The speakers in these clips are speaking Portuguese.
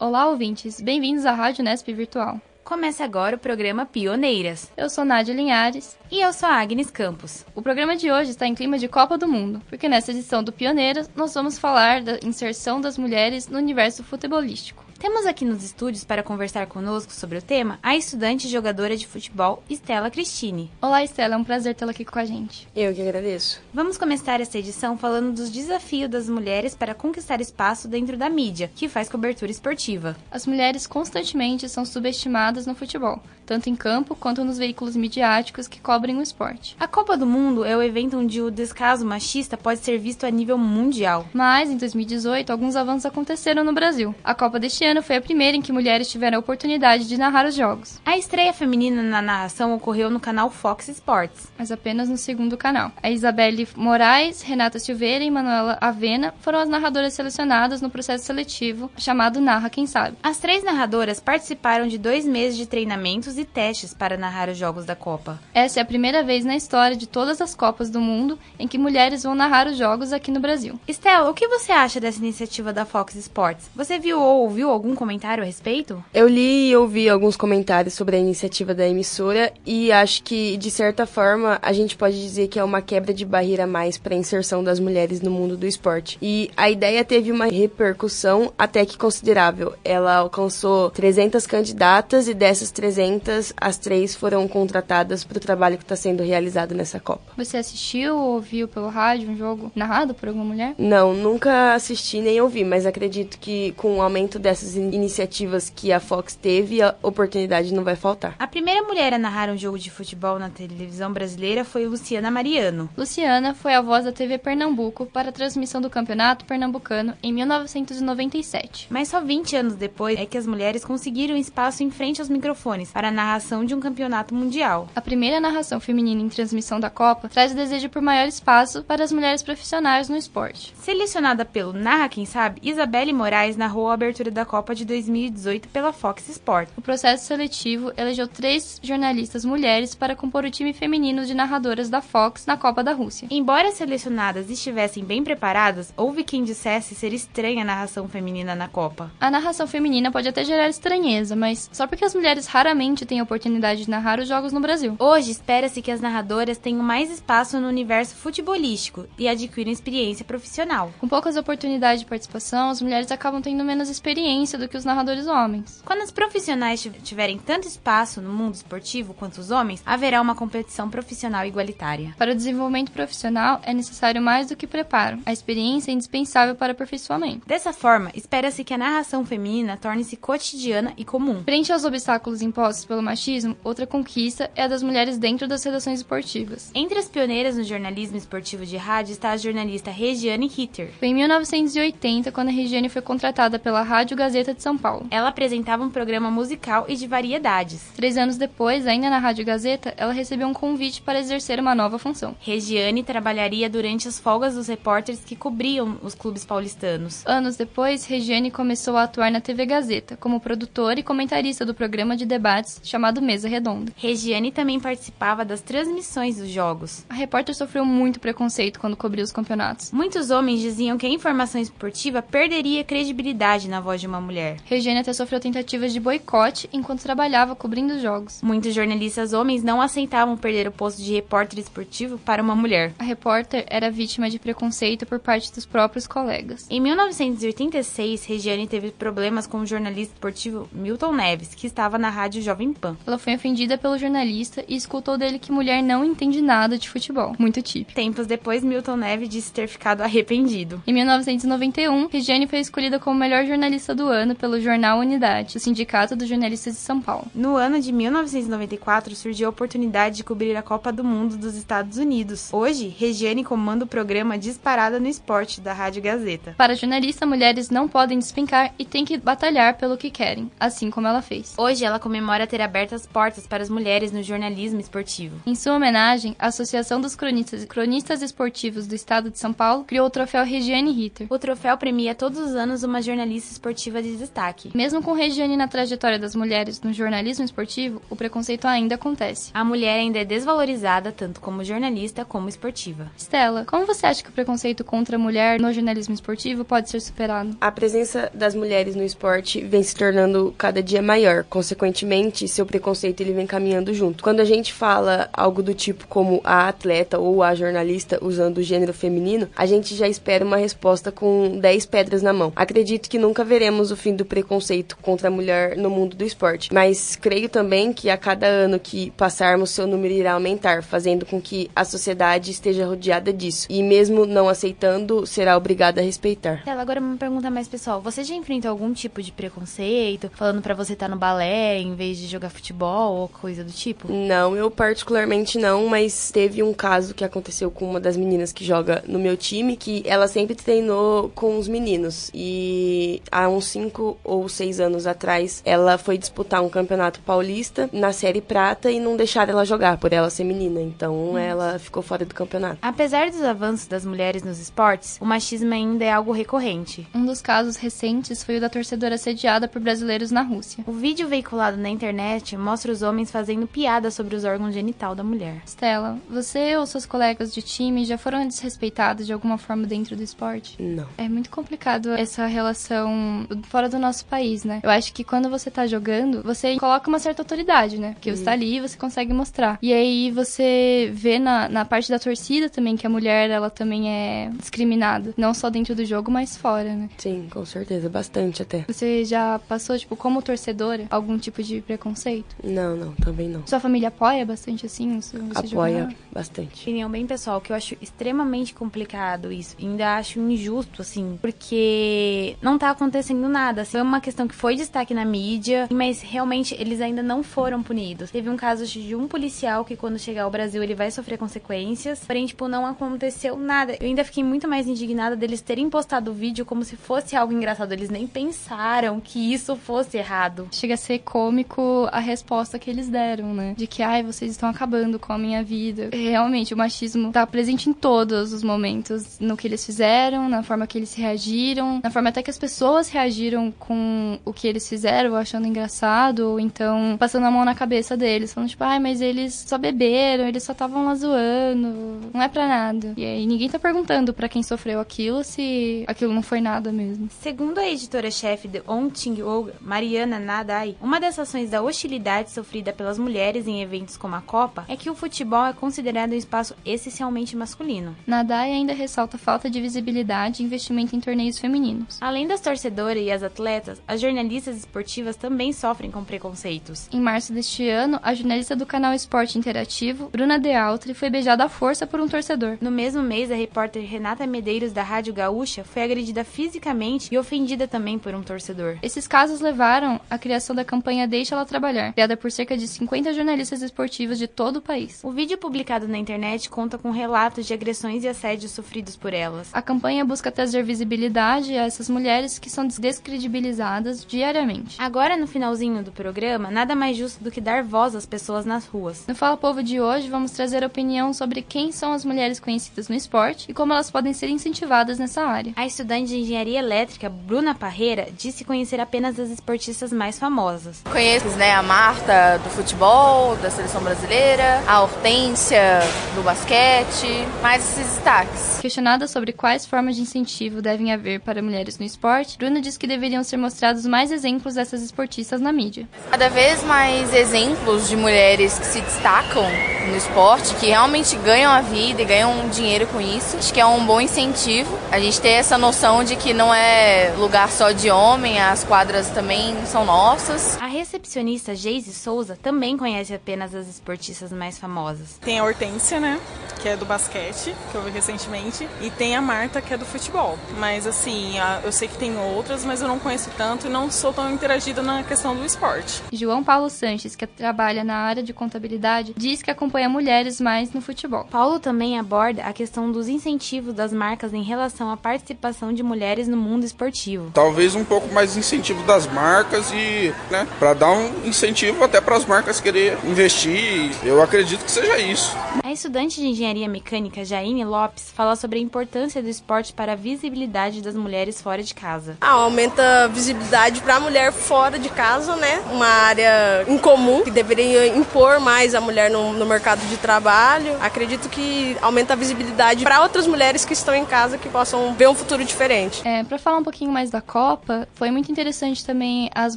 Olá, ouvintes. Bem-vindos à Rádio Nesp Virtual. Começa agora o programa Pioneiras. Eu sou Nádia Linhares. E eu sou a Agnes Campos. O programa de hoje está em clima de Copa do Mundo, porque nessa edição do Pioneiras nós vamos falar da inserção das mulheres no universo futebolístico. Temos aqui nos estúdios para conversar conosco sobre o tema a estudante e jogadora de futebol Estela Cristine. Olá, Estela, é um prazer tê-la aqui com a gente. Eu que agradeço. Vamos começar essa edição falando dos desafios das mulheres para conquistar espaço dentro da mídia, que faz cobertura esportiva. As mulheres constantemente são subestimadas no futebol, tanto em campo quanto nos veículos midiáticos que cobrem o esporte. A Copa do Mundo é o evento onde o descaso machista pode ser visto a nível mundial. Mas, em 2018, alguns avanços aconteceram no Brasil. A Copa deste ano foi a primeira em que mulheres tiveram a oportunidade de narrar os jogos. A estreia feminina na narração ocorreu no canal Fox Sports, mas apenas no segundo canal. A Isabelle Moraes, Renata Silveira e Manuela Avena foram as narradoras selecionadas no processo seletivo chamado Narra Quem Sabe. As três narradoras participaram de dois meses de treinamentos e testes para narrar os jogos da Copa. Essa é a primeira vez na história de todas as Copas do mundo em que mulheres vão narrar os jogos aqui no Brasil. Estela, o que você acha dessa iniciativa da Fox Sports? Você viu ou ouviu algum comentário? a respeito? Eu li e ouvi alguns comentários sobre a iniciativa da emissora e acho que, de certa forma, a gente pode dizer que é uma quebra de barreira a mais para a inserção das mulheres no mundo do esporte. E a ideia teve uma repercussão até que considerável. Ela alcançou 300 candidatas e dessas 300, as três foram contratadas para o trabalho que está sendo realizado nessa Copa. Você assistiu ou ouviu pelo rádio um jogo narrado por alguma mulher? Não, nunca assisti nem ouvi, mas acredito que com o aumento dessas iniciativas iniciativas que a Fox teve, a oportunidade não vai faltar. A primeira mulher a narrar um jogo de futebol na televisão brasileira foi Luciana Mariano. Luciana foi a voz da TV Pernambuco para a transmissão do Campeonato Pernambucano em 1997. Mas só 20 anos depois é que as mulheres conseguiram espaço em frente aos microfones para a narração de um campeonato mundial. A primeira narração feminina em transmissão da Copa traz o desejo por maior espaço para as mulheres profissionais no esporte. Selecionada pelo Narra Quem Sabe, Isabelle Moraes narrou a abertura da Copa de 2018 pela Fox Sports. O processo seletivo elegeu três jornalistas mulheres para compor o time feminino de narradoras da Fox na Copa da Rússia. Embora as selecionadas estivessem bem preparadas, houve quem dissesse ser estranha a narração feminina na Copa. A narração feminina pode até gerar estranheza, mas só porque as mulheres raramente têm a oportunidade de narrar os jogos no Brasil. Hoje, espera-se que as narradoras tenham mais espaço no universo futebolístico e adquiram experiência profissional. Com poucas oportunidades de participação, as mulheres acabam tendo menos experiência do que os narradores homens. Quando os profissionais tiverem tanto espaço no mundo esportivo quanto os homens, haverá uma competição profissional igualitária. Para o desenvolvimento profissional, é necessário mais do que preparo. A experiência é indispensável para o aperfeiçoamento. Dessa forma, espera-se que a narração feminina torne-se cotidiana e comum. Frente aos obstáculos impostos pelo machismo, outra conquista é a das mulheres dentro das redações esportivas. Entre as pioneiras no jornalismo esportivo de rádio está a jornalista Regiane Ritter. Foi em 1980 quando a Regiane foi contratada pela Rádio Gazeta de São Paulo. Ela apresentava um programa musical e de variedades. Três anos depois, ainda na Rádio Gazeta, ela recebeu um convite para exercer uma nova função. Regiane trabalharia durante as folgas dos repórteres que cobriam os clubes paulistanos. Anos depois, Regiane começou a atuar na TV Gazeta, como produtora e comentarista do programa de debates chamado Mesa Redonda. Regiane também participava das transmissões dos jogos. A repórter sofreu muito preconceito quando cobriu os campeonatos. Muitos homens diziam que a informação esportiva perderia credibilidade na voz de uma mulher. Regiane até sofreu tentativas de boicote enquanto trabalhava cobrindo os jogos. Muitos jornalistas homens não aceitavam perder o posto de repórter esportivo para uma mulher. A repórter era vítima de preconceito por parte dos próprios colegas. Em 1986, Regiane teve problemas com o jornalista esportivo Milton Neves, que estava na rádio Jovem Pan. Ela foi ofendida pelo jornalista e escutou dele que mulher não entende nada de futebol. Muito típico. Tempos depois, Milton Neves disse ter ficado arrependido. Em 1991, Regiane foi escolhida como melhor jornalista do ano pelo jornal Unidade, o Sindicato dos Jornalistas de São Paulo. No ano de 1994, surgiu a oportunidade de cobrir a Copa do Mundo dos Estados Unidos. Hoje, Regiane comanda o programa Disparada no Esporte da Rádio Gazeta. Para jornalista, mulheres não podem despencar e têm que batalhar pelo que querem, assim como ela fez. Hoje, ela comemora ter aberto as portas para as mulheres no jornalismo esportivo. Em sua homenagem, a Associação dos Cronistas, Cronistas Esportivos do Estado de São Paulo criou o troféu Regiane Ritter. O troféu premia todos os anos uma jornalista esportiva de destaque. Mesmo com Regiane na trajetória das mulheres no jornalismo esportivo, o preconceito ainda acontece. A mulher ainda é desvalorizada tanto como jornalista como esportiva. Stella, como você acha que o preconceito contra a mulher no jornalismo esportivo pode ser superado? A presença das mulheres no esporte vem se tornando cada dia maior. Consequentemente, seu preconceito ele vem caminhando junto. Quando a gente fala algo do tipo como a atleta ou a jornalista usando o gênero feminino, a gente já espera uma resposta com 10 pedras na mão. Acredito que nunca veremos o fim do preconceito contra a mulher no mundo do esporte, mas creio também que a cada ano que passarmos, seu número irá aumentar, fazendo com que a sociedade esteja rodeada disso. E mesmo não aceitando, será obrigada a respeitar. Ela agora uma pergunta mais pessoal. Você já enfrentou algum tipo de preconceito, falando para você estar tá no balé em vez de jogar futebol ou coisa do tipo? Não, eu particularmente não, mas teve um caso que aconteceu com uma das meninas que joga no meu time, que ela sempre treinou com os meninos. E há uns 5 ou 6 anos atrás, ela foi disputar um campeonato paulista na série prata e não deixaram ela jogar por ela ser menina. Então ela ficou fora do campeonato. Apesar dos avanços das mulheres nos esportes, o machismo ainda é algo recorrente. Um dos casos recentes foi o da torcedora assediada por brasileiros na Rússia. O vídeo veiculado na internet mostra os homens fazendo piada sobre os órgãos genital da mulher. Stella, você ou seus colegas de time já foram desrespeitados de alguma forma dentro do esporte? Não. É muito complicado essa relação fora do nosso país, né? Eu acho que quando você tá jogando, você coloca uma certa autoridade, né? Porque você tá ali e você consegue mostrar. E aí você vê na, na parte da torcida também que a mulher, ela também é discriminada. Não só dentro do jogo, mas fora, né? Sim, com certeza. Bastante até. Você já passou, tipo, como torcedora, algum tipo de preconceito? Não, não, também não. Sua família apoia bastante assim? Você apoia jogar? bastante. Opinião bem pessoal, que eu acho extremamente complicado isso. Ainda acho injusto, assim, porque não tá acontecendo nada. Foi uma questão que foi destaque na mídia, mas realmente eles ainda não foram punidos. Teve um caso de um policial que quando chegar ao Brasil ele vai sofrer consequências, porém, tipo, não aconteceu nada. Eu ainda fiquei muito mais indignada deles terem postado o vídeo como se fosse algo engraçado. Eles nem pensaram que isso fosse errado. Chega a ser cômico a resposta que eles deram, né? De que, ai, vocês estão acabando com a minha vida. Realmente, o machismo tá presente em todos os momentos, no que eles fizeram, na forma que eles reagiram, na forma até que as pessoas reagiram com o que eles fizeram, achando engraçado, ou então passando a mão na cabeça deles, falando tipo, ai, mas eles só beberam, eles só estavam lá zoando, não é pra nada. E aí ninguém tá perguntando para quem sofreu aquilo se aquilo não foi nada mesmo. Segundo a editora-chefe de On Ting Olga, Mariana Nadai, uma das ações da hostilidade sofrida pelas mulheres em eventos como a Copa é que o futebol é considerado um espaço essencialmente masculino. Nadai ainda ressalta a falta de visibilidade e investimento em torneios femininos. Além das torcedoras e as atletas, as jornalistas esportivas também sofrem com preconceitos. Em março deste ano, a jornalista do canal Esporte Interativo, Bruna De Altri, foi beijada à força por um torcedor. No mesmo mês, a repórter Renata Medeiros da Rádio Gaúcha foi agredida fisicamente e ofendida também por um torcedor. Esses casos levaram à criação da campanha Deixa Ela Trabalhar, criada por cerca de 50 jornalistas esportivos de todo o país. O vídeo publicado na internet conta com relatos de agressões e assédios sofridos por elas. A campanha busca trazer visibilidade a essas mulheres que são descredibilizadas diariamente. Agora, no finalzinho do programa, nada mais justo do que dar voz às pessoas nas ruas. No Fala Povo de hoje, vamos trazer opinião sobre quem são as mulheres conhecidas no esporte e como elas podem ser incentivadas nessa área. A estudante de engenharia elétrica, Bruna Parreira, disse conhecer apenas as esportistas mais famosas. Conheço né, a Marta do futebol, da seleção brasileira, a Hortência do basquete, mais esses destaques. Questionada sobre quais formas de incentivo devem haver para mulheres no esporte, Bruna diz que deveriam ser mostrados mais exemplos dessas esportistas na mídia. Cada vez mais exemplos de mulheres que se destacam no esporte, que realmente ganham a vida e ganham dinheiro com isso. Acho que é um bom incentivo a gente ter essa noção de que não é lugar só de homem, as quadras também são nossas. A recepcionista Geise Souza também conhece apenas as esportistas mais famosas. Tem a Hortência, né? Que é do basquete, que eu vi recentemente, e tem a Marta, que é do futebol. Mas assim, eu sei que tem outras, mas eu não conheço tanto e não sou tão interagida na questão do esporte. João Paulo Sanches, que trabalha na área de contabilidade, diz que acompanha mulheres mais no futebol. Paulo também aborda a questão dos incentivos das marcas em relação à participação de mulheres no mundo esportivo. Talvez um pouco mais incentivo das marcas e, né, para dar um incentivo até para as marcas querer investir. Eu acredito que seja isso. A estudante de engenharia mecânica Jaine Lopes fala sobre a importância do esporte para a visibilidade das mulheres fora de casa. Ah, aumenta a visibilidade para a mulher fora de casa, né? Uma área incomum que deveria impor mais a mulher no, no mercado de trabalho. Acredito que aumenta a visibilidade para outras mulheres que estão em casa que possam ver um futuro diferente. É, para falar um pouquinho mais da Copa, foi muito interessante também as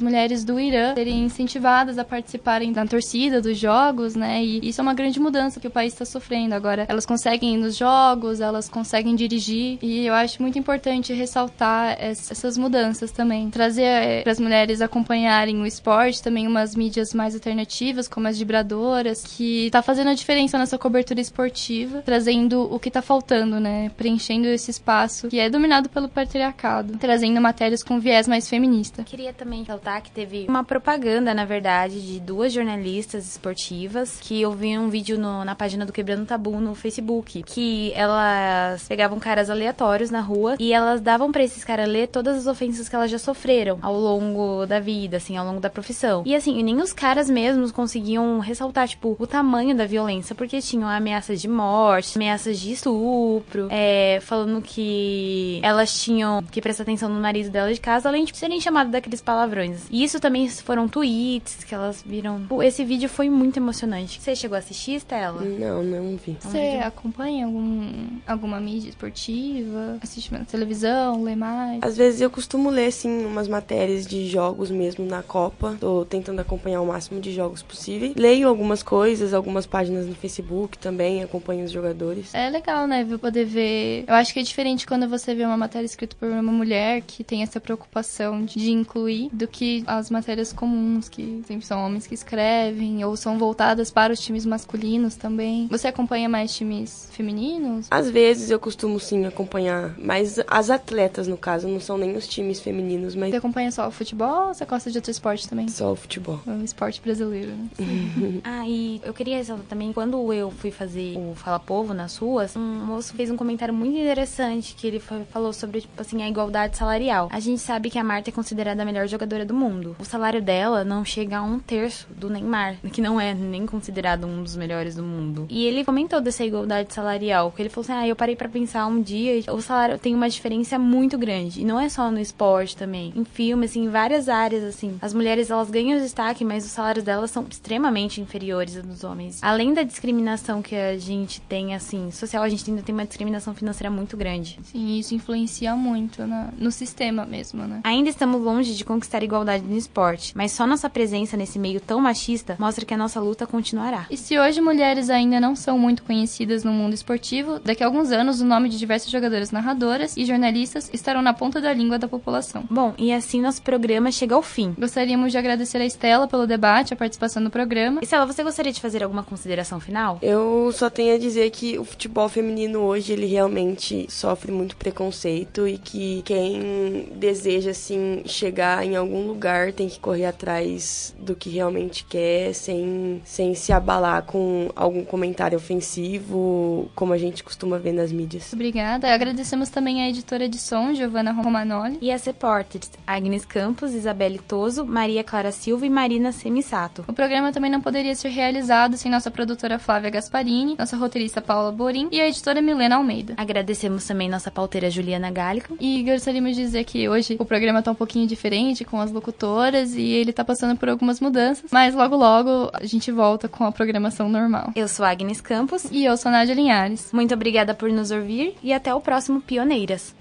mulheres do Irã serem incentivadas a participarem da torcida dos jogos, né? E isso é uma grande mudança que o país está sofrendo agora. Elas conseguem ir nos jogos, elas conseguem dirigir e eu acho muito importante ressaltar essas mudanças também, trazer é, para as mulheres acompanharem o esporte, também umas mídias mais alternativas como as vibradoras, que tá fazendo a diferença nessa cobertura esportiva, trazendo o que tá faltando, né? Preenchendo esse espaço que é dominado pelo patriarcado, trazendo matérias com viés mais feminista. Queria também ressaltar que teve uma propaganda, na verdade, de duas jornalistas esportivas que eu vi um vídeo no, na página do Quebrando Tabu no Facebook, que elas pegavam caras aleatórios na rua e elas davam para esses caras ler todas as ofensas que elas já sofreram ao longo da vida, assim, ao longo da profissão. E assim, nem os caras mesmos conseguiam ressaltar, tipo, o tamanho da violência, porque tinham ameaças de morte, ameaças de estupro, é, falando que elas tinham que prestar atenção no marido dela de casa, além de serem chamadas daqueles palavrões. E isso também foram tweets que elas viram. Esse vídeo foi muito emocionante. Você chegou a assistir, Stella? Não, não vi. Você acompanha algum, alguma mídia esportiva? Assiste na televisão, lê mais? Às vezes eu costumo ler, sim, umas matérias de jogos mesmo na Copa. Tô tentando acompanhar o máximo de jogos possível. Leio algumas coisas, algumas páginas no Facebook também, acompanho os jogadores. É legal, né? Poder ver. Eu acho que é diferente quando você vê uma matéria escrita por uma mulher que tem essa preocupação de incluir do que as matérias comuns, que sempre são homens que escrevem ou são voltadas para os times masculinos também. Você acompanha mais times femininos? Às vezes eu costumo sim acompanhar, mas as atletas, no caso, não são nem os times femininos, mas. Você acompanha só o futebol ou você gosta de outro esporte também? Só o futebol. O esporte brasileiro, né? ah, e eu queria também, quando eu fui fazer o Fala Povo nas ruas, um moço fez um comentário muito interessante que ele falou sobre, tipo assim, a igualdade salarial. A gente sabe que a Marta é considerada a melhor jogadora do mundo. O salário dela não chega a um terço do Neymar, que não é nem considerado um dos melhores do mundo. E ele comentou dessa igualdade salarial, que ele falou assim: ah, eu parei para pensar um dia, o salário tem uma diferença muito grande. E não é só no esporte também, em filmes, assim, em várias áreas, assim. As mulheres, elas ganham destaque, mas os salários delas são extremamente inferiores aos dos homens. Além da discriminação que a gente tem, assim, social, a gente ainda tem uma discriminação financeira muito grande. Sim, isso influencia muito na, no sistema mesmo, né? Ainda estamos longe de conquistar igualdade no esporte, mas só nossa presença nesse meio tão machista mostra que a nossa luta continuará. E se hoje mulheres ainda não são muito conhecidas no mundo esportivo, daqui a alguns anos o nome de diversas jogadoras narradoras e jornalistas estarão na ponta da língua da população. Bom, e assim nosso programa chega ao fim. Gostaríamos de agradecer a Estela pelo debate, a participação no programa. Estela, você gostaria de fazer alguma consideração final? Eu só tenho a dizer que o futebol feminino hoje ele realmente sofre muito preconceito e que quem deseja assim chegar em algum lugar tem que correr atrás do que realmente quer, sem, sem se abalar com algum comentário ofensivo, como a gente costuma ver nas mídias. Obrigada. Agradecemos também a editora de som, Giovanna Romanoli. E as repórteres, Agnes Campos, Isabelle Toso, Maria Clara Silva e Marina Semisato. O programa também não poderia ser realizado sem nossa produtora Flávia Gasparini, nossa roteirista Paula Borim e a editora Milena Almeida. Agradecemos também nossa pauteira Juliana Gálico. E gostaríamos de dizer que hoje o programa tá um pouquinho diferente com as locutoras e ele tá passando por algumas mudanças, mas logo logo a gente volta com a programação normal. Eu sou Agnes Campos e eu sou Nádia Linhares. Muito obrigada por nos ouvir e até o próximo Pioneiras.